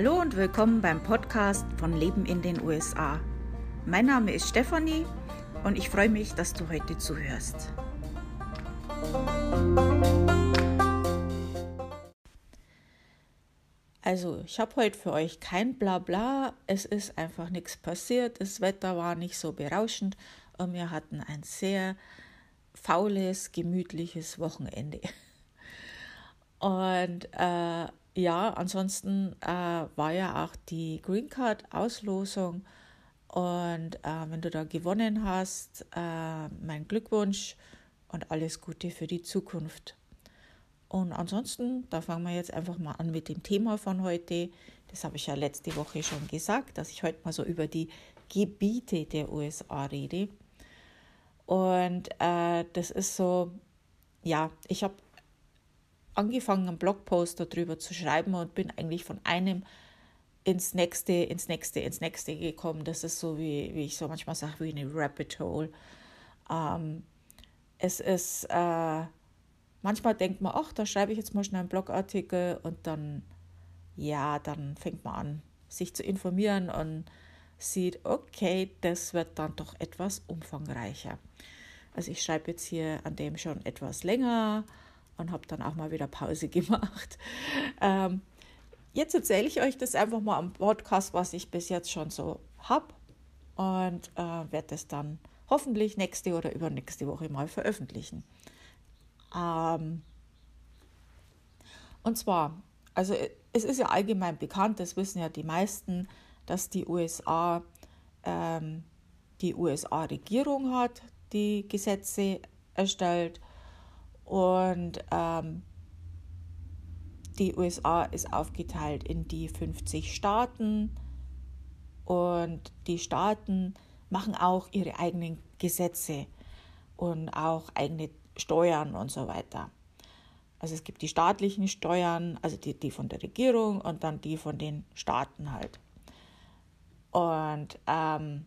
Hallo und willkommen beim Podcast von Leben in den USA. Mein Name ist Stefanie und ich freue mich, dass du heute zuhörst. Also, ich habe heute für euch kein Blabla. Es ist einfach nichts passiert. Das Wetter war nicht so berauschend und wir hatten ein sehr faules, gemütliches Wochenende. Und äh, ja, ansonsten äh, war ja auch die Green Card Auslosung. Und äh, wenn du da gewonnen hast, äh, mein Glückwunsch und alles Gute für die Zukunft. Und ansonsten, da fangen wir jetzt einfach mal an mit dem Thema von heute. Das habe ich ja letzte Woche schon gesagt, dass ich heute mal so über die Gebiete der USA rede. Und äh, das ist so, ja, ich habe angefangen, einen Blogpost darüber zu schreiben und bin eigentlich von einem ins nächste, ins nächste, ins nächste gekommen. Das ist so, wie, wie ich so manchmal sage, wie eine Rabbit Hole. Ähm, es ist, äh, manchmal denkt man, ach, da schreibe ich jetzt mal schnell einen Blogartikel und dann, ja, dann fängt man an, sich zu informieren und sieht, okay, das wird dann doch etwas umfangreicher. Also ich schreibe jetzt hier an dem schon etwas länger und habe dann auch mal wieder Pause gemacht. Ähm, jetzt erzähle ich euch das einfach mal am Podcast, was ich bis jetzt schon so habe und äh, werde es dann hoffentlich nächste oder übernächste Woche mal veröffentlichen. Ähm, und zwar, also es ist ja allgemein bekannt, das wissen ja die meisten, dass die USA ähm, die USA-Regierung hat, die Gesetze erstellt und ähm, die USA ist aufgeteilt in die 50 Staaten und die Staaten machen auch ihre eigenen Gesetze und auch eigene Steuern und so weiter. Also es gibt die staatlichen Steuern, also die, die von der Regierung und dann die von den Staaten halt. Und ähm,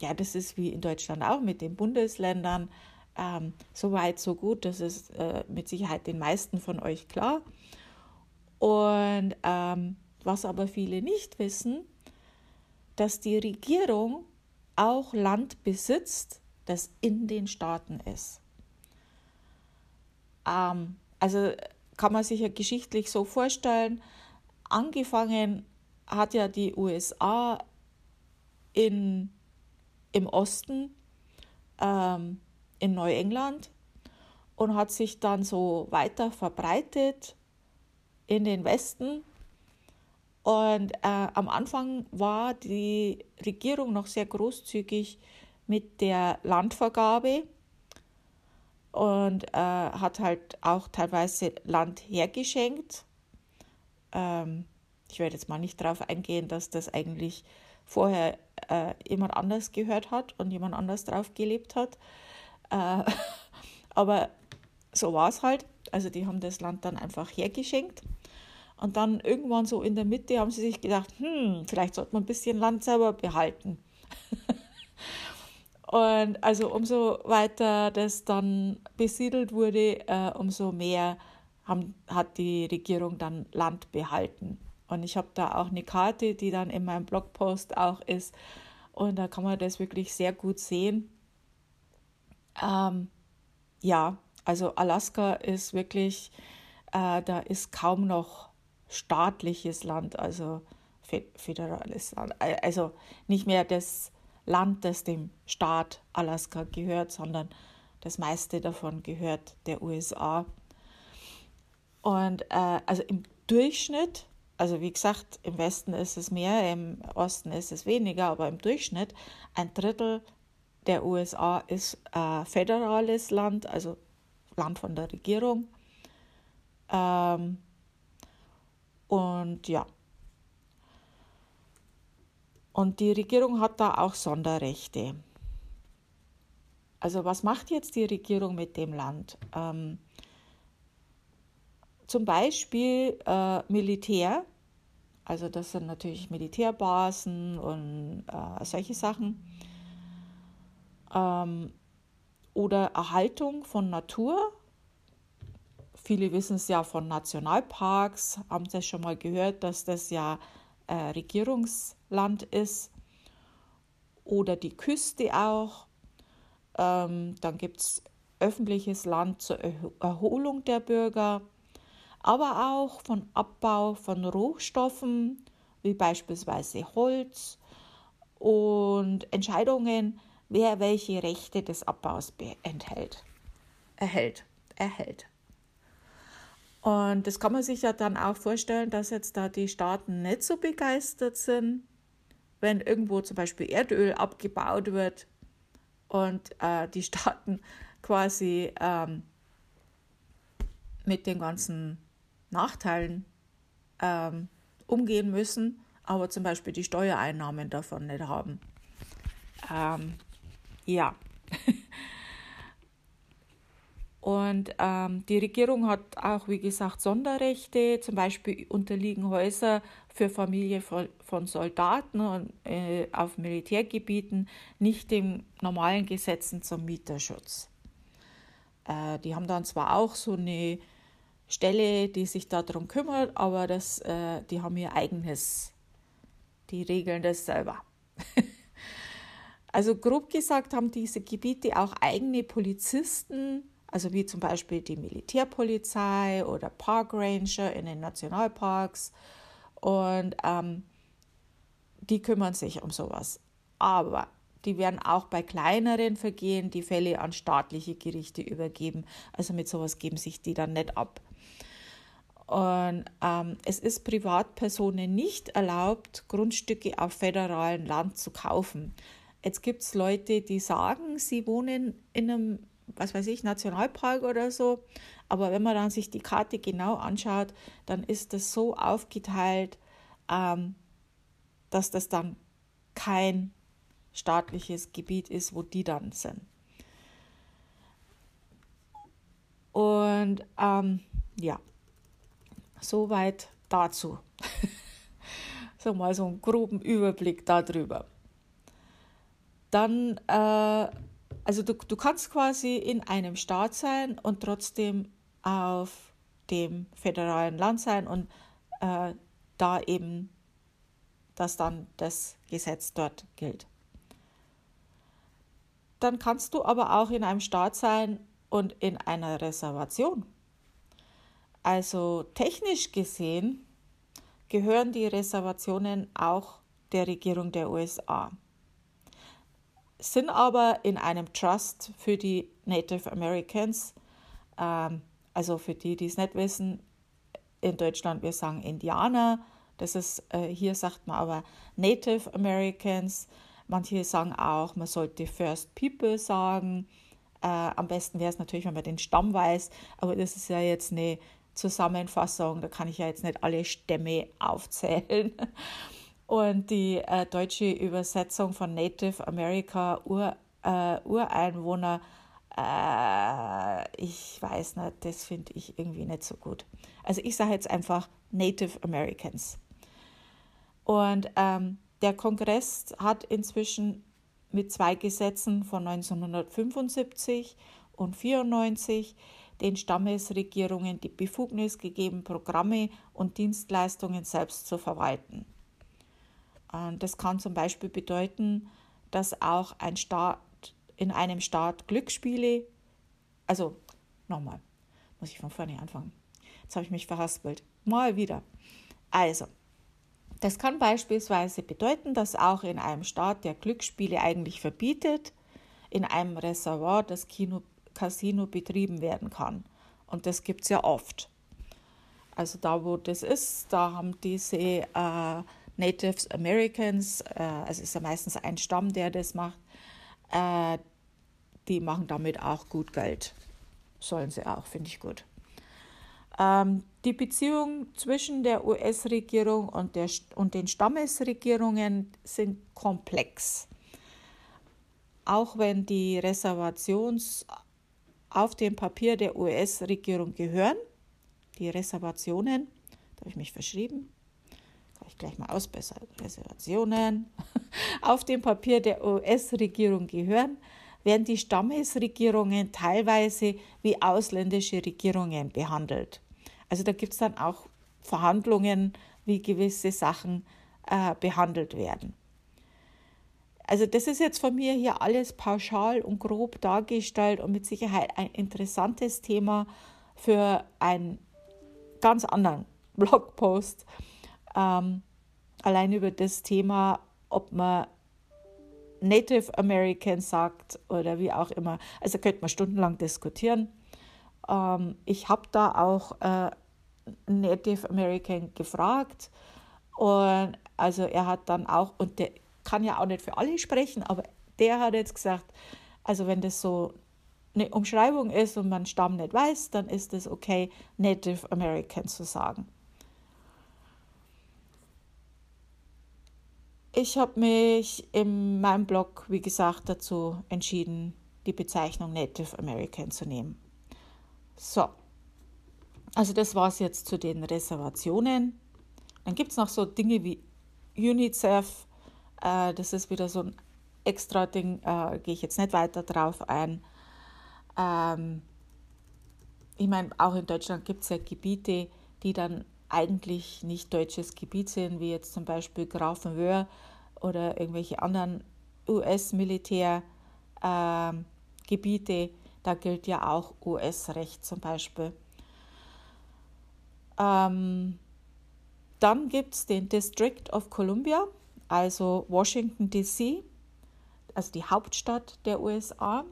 ja, das ist wie in Deutschland auch mit den Bundesländern. Ähm, so weit, so gut, das ist äh, mit Sicherheit den meisten von euch klar. Und ähm, was aber viele nicht wissen, dass die Regierung auch Land besitzt, das in den Staaten ist. Ähm, also kann man sich ja geschichtlich so vorstellen, angefangen hat ja die USA in, im Osten, ähm, in Neuengland und hat sich dann so weiter verbreitet in den Westen. Und äh, am Anfang war die Regierung noch sehr großzügig mit der Landvergabe und äh, hat halt auch teilweise Land hergeschenkt. Ähm, ich werde jetzt mal nicht darauf eingehen, dass das eigentlich vorher äh, jemand anders gehört hat und jemand anders drauf gelebt hat. Äh, aber so war es halt. Also die haben das Land dann einfach hergeschenkt. Und dann irgendwann so in der Mitte haben sie sich gedacht, hm, vielleicht sollte man ein bisschen Land selber behalten. Und also umso weiter das dann besiedelt wurde, äh, umso mehr haben, hat die Regierung dann Land behalten. Und ich habe da auch eine Karte, die dann in meinem Blogpost auch ist. Und da kann man das wirklich sehr gut sehen. Ähm, ja, also Alaska ist wirklich, äh, da ist kaum noch staatliches Land, also föderales Land. Also nicht mehr das Land, das dem Staat Alaska gehört, sondern das meiste davon gehört der USA. Und äh, also im Durchschnitt, also wie gesagt, im Westen ist es mehr, im Osten ist es weniger, aber im Durchschnitt ein Drittel der USA ist äh, föderales Land, also Land von der Regierung. Ähm, und ja, und die Regierung hat da auch Sonderrechte. Also was macht jetzt die Regierung mit dem Land? Ähm, zum Beispiel äh, Militär, also das sind natürlich Militärbasen und äh, solche Sachen. Ähm, oder Erhaltung von Natur. Viele wissen es ja von Nationalparks, haben das schon mal gehört, dass das ja äh, Regierungsland ist oder die Küste auch. Ähm, dann gibt es öffentliches Land zur Erholung der Bürger, aber auch von Abbau von Rohstoffen wie beispielsweise Holz und Entscheidungen, wer welche Rechte des Abbaus enthält, erhält, erhält. Und das kann man sich ja dann auch vorstellen, dass jetzt da die Staaten nicht so begeistert sind, wenn irgendwo zum Beispiel Erdöl abgebaut wird und äh, die Staaten quasi ähm, mit den ganzen Nachteilen ähm, umgehen müssen, aber zum Beispiel die Steuereinnahmen davon nicht haben. Ähm, ja. Und ähm, die Regierung hat auch, wie gesagt, Sonderrechte. Zum Beispiel unterliegen Häuser für Familie von, von Soldaten und, äh, auf Militärgebieten nicht den normalen Gesetzen zum Mieterschutz. Äh, die haben dann zwar auch so eine Stelle, die sich darum kümmert, aber das, äh, die haben ihr eigenes, die regeln das selber. also grob gesagt haben diese Gebiete auch eigene Polizisten, also wie zum Beispiel die Militärpolizei oder Park Ranger in den Nationalparks. Und ähm, die kümmern sich um sowas. Aber die werden auch bei kleineren Vergehen die Fälle an staatliche Gerichte übergeben. Also mit sowas geben sich die dann nicht ab. Und ähm, es ist Privatpersonen nicht erlaubt, Grundstücke auf föderalem Land zu kaufen. Jetzt gibt es Leute, die sagen, sie wohnen in einem was weiß ich, Nationalpark oder so. Aber wenn man dann sich die Karte genau anschaut, dann ist das so aufgeteilt, ähm, dass das dann kein staatliches Gebiet ist, wo die dann sind. Und ähm, ja, soweit dazu. so mal so einen groben Überblick darüber. Dann äh, also du, du kannst quasi in einem Staat sein und trotzdem auf dem föderalen Land sein und äh, da eben, dass dann das Gesetz dort gilt. Dann kannst du aber auch in einem Staat sein und in einer Reservation. Also technisch gesehen gehören die Reservationen auch der Regierung der USA sind aber in einem Trust für die Native Americans. Ähm, also für die, die es nicht wissen, in Deutschland wir sagen Indianer. Das ist, äh, hier sagt man aber Native Americans. Manche sagen auch, man sollte First People sagen. Äh, am besten wäre es natürlich, wenn man den Stamm weiß, aber das ist ja jetzt eine Zusammenfassung, da kann ich ja jetzt nicht alle Stämme aufzählen. Und die äh, deutsche Übersetzung von Native America, Ur, äh, Ureinwohner, äh, ich weiß nicht, das finde ich irgendwie nicht so gut. Also ich sage jetzt einfach Native Americans. Und ähm, der Kongress hat inzwischen mit zwei Gesetzen von 1975 und 94 den Stammesregierungen die Befugnis gegeben, Programme und Dienstleistungen selbst zu verwalten. Das kann zum Beispiel bedeuten, dass auch ein Staat in einem Staat Glücksspiele, also nochmal, muss ich von vorne anfangen. Jetzt habe ich mich verhaspelt. Mal wieder. Also, das kann beispielsweise bedeuten, dass auch in einem Staat, der Glücksspiele eigentlich verbietet, in einem Reservoir das Kino, Casino betrieben werden kann. Und das gibt es ja oft. Also da, wo das ist, da haben diese äh, Native Americans, äh, also ist ja meistens ein Stamm, der das macht, äh, die machen damit auch gut Geld. Sollen sie auch, finde ich gut. Ähm, die Beziehung zwischen der US-Regierung und, und den Stammesregierungen sind komplex. Auch wenn die Reservations auf dem Papier der US-Regierung gehören, die Reservationen, da habe ich mich verschrieben, gleich mal ausbessern, Reservationen auf dem Papier der US-Regierung gehören, werden die Stammesregierungen teilweise wie ausländische Regierungen behandelt. Also da gibt es dann auch Verhandlungen, wie gewisse Sachen äh, behandelt werden. Also das ist jetzt von mir hier alles pauschal und grob dargestellt und mit Sicherheit ein interessantes Thema für einen ganz anderen Blogpost. Ähm, allein über das Thema, ob man Native American sagt oder wie auch immer. Also könnte man stundenlang diskutieren. Ähm, ich habe da auch äh, Native American gefragt und also er hat dann auch, und der kann ja auch nicht für alle sprechen, aber der hat jetzt gesagt, also wenn das so eine Umschreibung ist und man Stamm nicht weiß, dann ist es okay, Native American zu sagen. Ich habe mich in meinem Blog, wie gesagt, dazu entschieden, die Bezeichnung Native American zu nehmen. So, also das war es jetzt zu den Reservationen. Dann gibt es noch so Dinge wie UNICEF. Äh, das ist wieder so ein extra Ding, äh, gehe ich jetzt nicht weiter drauf ein. Ähm, ich meine, auch in Deutschland gibt es ja Gebiete, die dann eigentlich nicht deutsches Gebiet sind, wie jetzt zum Beispiel Grafenwöhr oder irgendwelche anderen US-Militärgebiete. Ähm, da gilt ja auch US-Recht zum Beispiel. Ähm, dann gibt es den District of Columbia, also Washington, DC, also die Hauptstadt der USA.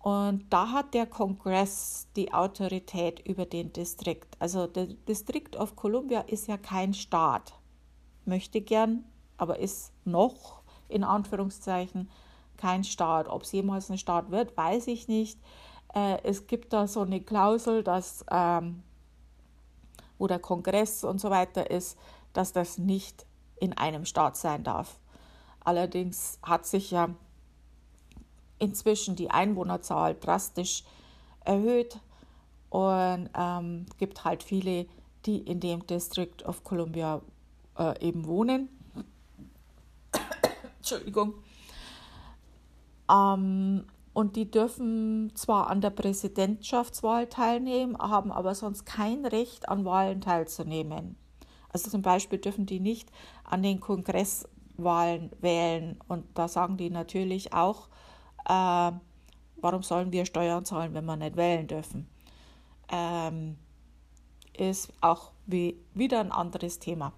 Und da hat der Kongress die Autorität über den Distrikt. Also der District of Columbia ist ja kein Staat, möchte gern, aber ist noch in Anführungszeichen kein Staat. Ob es jemals ein Staat wird, weiß ich nicht. Äh, es gibt da so eine Klausel, dass, ähm, wo der Kongress und so weiter ist, dass das nicht in einem Staat sein darf. Allerdings hat sich ja inzwischen die Einwohnerzahl drastisch erhöht und ähm, gibt halt viele, die in dem District of Columbia äh, eben wohnen. Entschuldigung. Ähm, und die dürfen zwar an der Präsidentschaftswahl teilnehmen, haben aber sonst kein Recht an Wahlen teilzunehmen. Also zum Beispiel dürfen die nicht an den Kongresswahlen wählen. Und da sagen die natürlich auch, äh, warum sollen wir Steuern zahlen, wenn wir nicht wählen dürfen? Ähm, ist auch wie, wieder ein anderes Thema.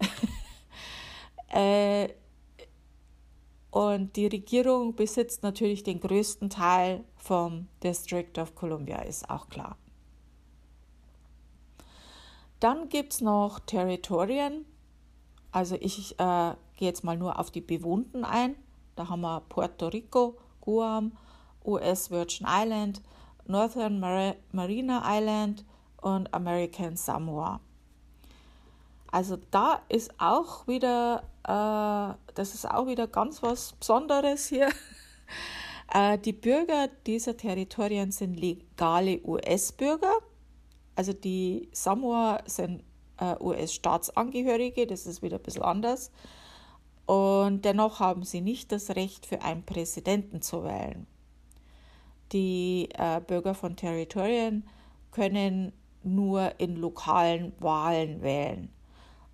äh, und die Regierung besitzt natürlich den größten Teil vom District of Columbia, ist auch klar. Dann gibt es noch Territorien. Also ich äh, gehe jetzt mal nur auf die bewohnten ein. Da haben wir Puerto Rico, Guam, US Virgin Island, Northern Mar Marina Island und American Samoa. Also da ist auch wieder, äh, das ist auch wieder ganz was Besonderes hier. äh, die Bürger dieser Territorien sind legale US-Bürger. Also die Samoa sind äh, US-Staatsangehörige, das ist wieder ein bisschen anders. Und dennoch haben sie nicht das Recht, für einen Präsidenten zu wählen. Die äh, Bürger von Territorien können nur in lokalen Wahlen wählen.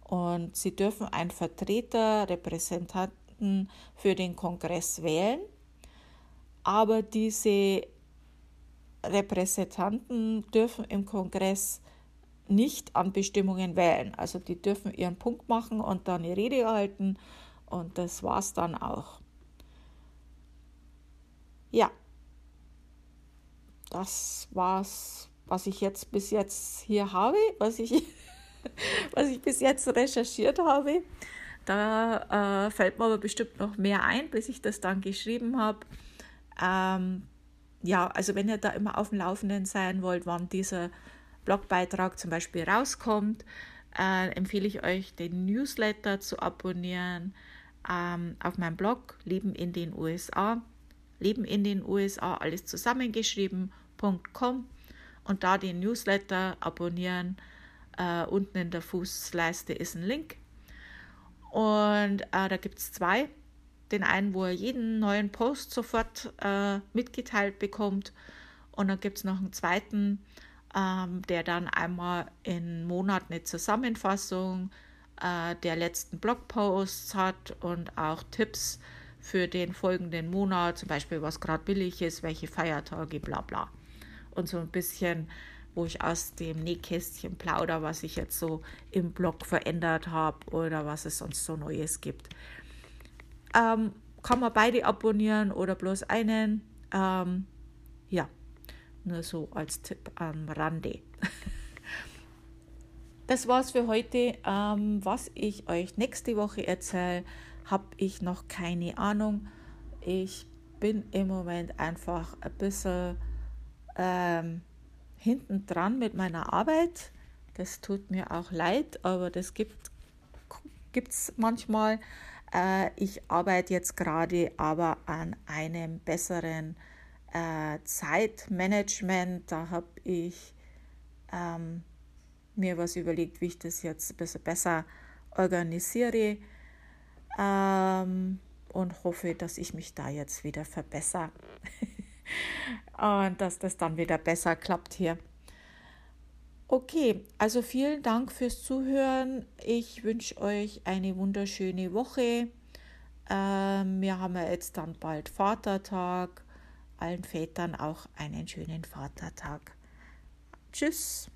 Und sie dürfen einen Vertreter, Repräsentanten für den Kongress wählen. Aber diese Repräsentanten dürfen im Kongress nicht an Bestimmungen wählen. Also die dürfen ihren Punkt machen und dann eine Rede halten und das war's dann auch. Ja, das war's, was ich jetzt bis jetzt hier habe, was ich, was ich bis jetzt recherchiert habe. Da äh, fällt mir aber bestimmt noch mehr ein, bis ich das dann geschrieben habe. Ähm, ja, also wenn ihr da immer auf dem Laufenden sein wollt, wann dieser Blogbeitrag zum Beispiel rauskommt, äh, empfehle ich euch, den Newsletter zu abonnieren ähm, auf meinem Blog Leben in den USA. Leben in den USA, alles zusammengeschrieben.com und da den Newsletter abonnieren. Äh, unten in der Fußleiste ist ein Link. Und äh, da gibt es zwei. Den einen, wo er jeden neuen Post sofort äh, mitgeteilt bekommt. Und dann gibt es noch einen zweiten, ähm, der dann einmal im Monat eine Zusammenfassung äh, der letzten Blogposts hat und auch Tipps für den folgenden Monat, zum Beispiel was gerade billig ist, welche Feiertage, bla bla. Und so ein bisschen, wo ich aus dem Nähkästchen plauder, was ich jetzt so im Blog verändert habe oder was es sonst so Neues gibt. Ähm, kann man beide abonnieren oder bloß einen. Ähm, ja, nur so als Tipp am Rande. Das war's für heute. Ähm, was ich euch nächste Woche erzähle, habe ich noch keine Ahnung. Ich bin im Moment einfach ein bisschen ähm, hinten dran mit meiner Arbeit. Das tut mir auch leid, aber das gibt es manchmal. Äh, ich arbeite jetzt gerade aber an einem besseren äh, Zeitmanagement. Da habe ich ähm, mir was überlegt, wie ich das jetzt bisschen besser organisiere ähm, und hoffe, dass ich mich da jetzt wieder verbessere und dass das dann wieder besser klappt hier. Okay, also vielen Dank fürs Zuhören. Ich wünsche euch eine wunderschöne Woche. Ähm, wir haben ja jetzt dann bald Vatertag. Allen Vätern auch einen schönen Vatertag. Tschüss.